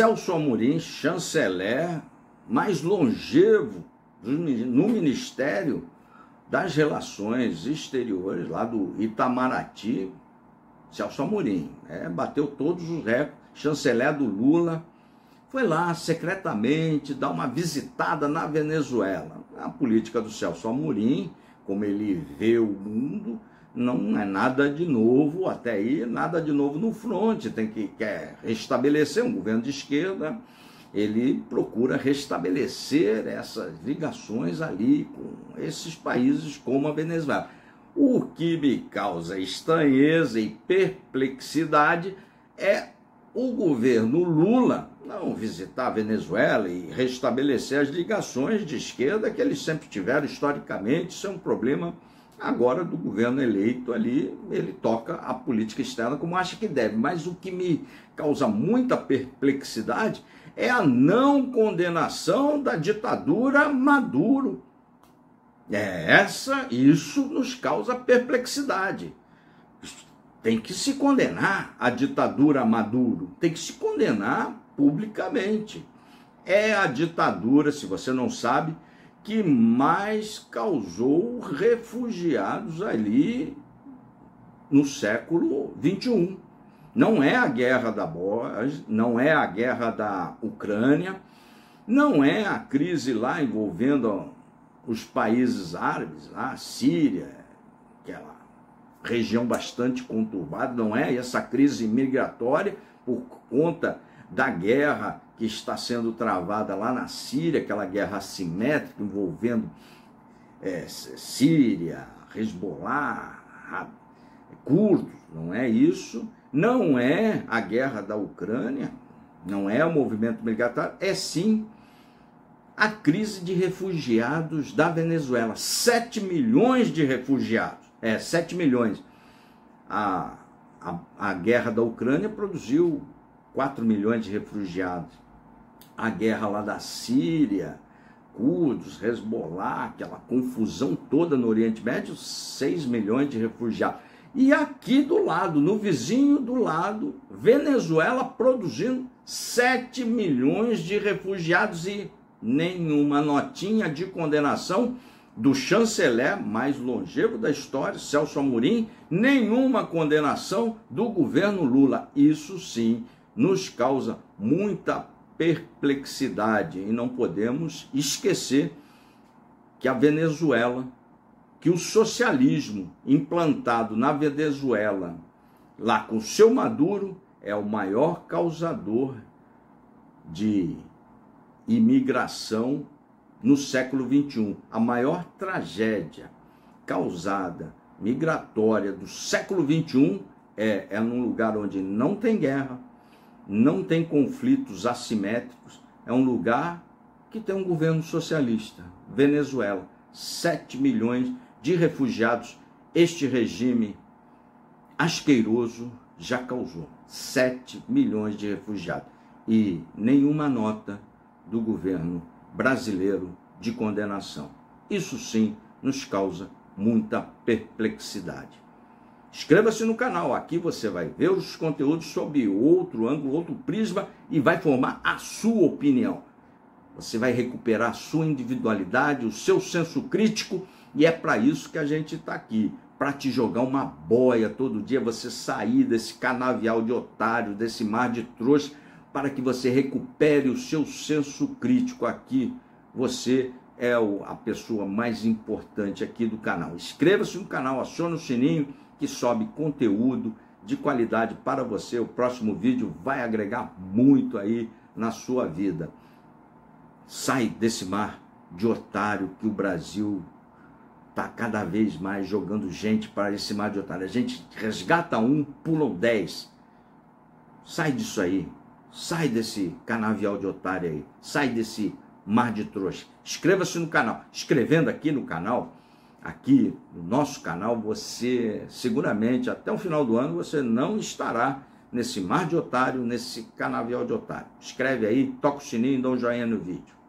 Celso Amorim, chanceler mais longevo no Ministério das Relações Exteriores, lá do Itamaraty, Celso Amorim, né? bateu todos os recordes, chanceler do Lula, foi lá secretamente dar uma visitada na Venezuela. A política do Celso Amorim, como ele vê o mundo, não é nada de novo, até aí nada de novo no fronte, tem que quer restabelecer um governo de esquerda, ele procura restabelecer essas ligações ali com esses países como a Venezuela. O que me causa estranheza e perplexidade é o governo Lula não visitar a Venezuela e restabelecer as ligações de esquerda que eles sempre tiveram historicamente. Isso é um problema agora do governo eleito ali. Ele toca a política externa como acha que deve. Mas o que me causa muita perplexidade é a não condenação da ditadura Maduro. É essa, isso nos causa perplexidade. Tem que se condenar a ditadura Maduro, tem que se condenar publicamente. É a ditadura, se você não sabe, que mais causou refugiados ali no século 21. Não é a guerra da Bósnia, não é a guerra da Ucrânia, não é a crise lá envolvendo os países árabes, a Síria, aquela região bastante conturbada, não é essa crise migratória por conta da guerra que está sendo travada lá na Síria, aquela guerra assimétrica envolvendo é, Síria, Hezbollah, curdos, não é isso? Não é a guerra da Ucrânia, não é o movimento militar, é sim a crise de refugiados da Venezuela. 7 milhões de refugiados. É, 7 milhões. A, a, a guerra da Ucrânia produziu 4 milhões de refugiados. A guerra lá da Síria, curdos, Hezbollah, aquela confusão toda no Oriente Médio, 6 milhões de refugiados. E aqui do lado, no vizinho do lado, Venezuela produzindo 7 milhões de refugiados e nenhuma notinha de condenação do chanceler mais longevo da história, Celso Amorim, nenhuma condenação do governo Lula. Isso sim nos causa muita perplexidade e não podemos esquecer que a Venezuela, que o socialismo implantado na Venezuela, lá com seu Maduro, é o maior causador de imigração no século 21. A maior tragédia causada migratória do século 21 é, é num lugar onde não tem guerra, não tem conflitos assimétricos, é um lugar que tem um governo socialista, Venezuela, 7 milhões de refugiados. Este regime asqueroso já causou 7 milhões de refugiados e nenhuma nota do governo brasileiro de condenação. Isso sim nos causa muita perplexidade. Inscreva-se no canal, aqui você vai ver os conteúdos sob outro ângulo, outro prisma e vai formar a sua opinião. Você vai recuperar a sua individualidade, o seu senso crítico e é para isso que a gente está aqui para te jogar uma boia todo dia, você sair desse canavial de otário, desse mar de trouxa, para que você recupere o seu senso crítico aqui. Você é a pessoa mais importante aqui do canal. Inscreva-se no canal, acione o sininho que sobe conteúdo de qualidade para você. O próximo vídeo vai agregar muito aí na sua vida. Sai desse mar de otário que o Brasil está cada vez mais jogando gente para esse mar de otário. A gente resgata um, pulam dez. Sai disso aí. Sai desse canavial de otário aí. Sai desse mar de trouxa. Inscreva-se no canal. Escrevendo aqui no canal, aqui no nosso canal, você seguramente até o final do ano você não estará nesse mar de otário, nesse canavial de otário. Escreve aí, toca o sininho e dá um joinha no vídeo.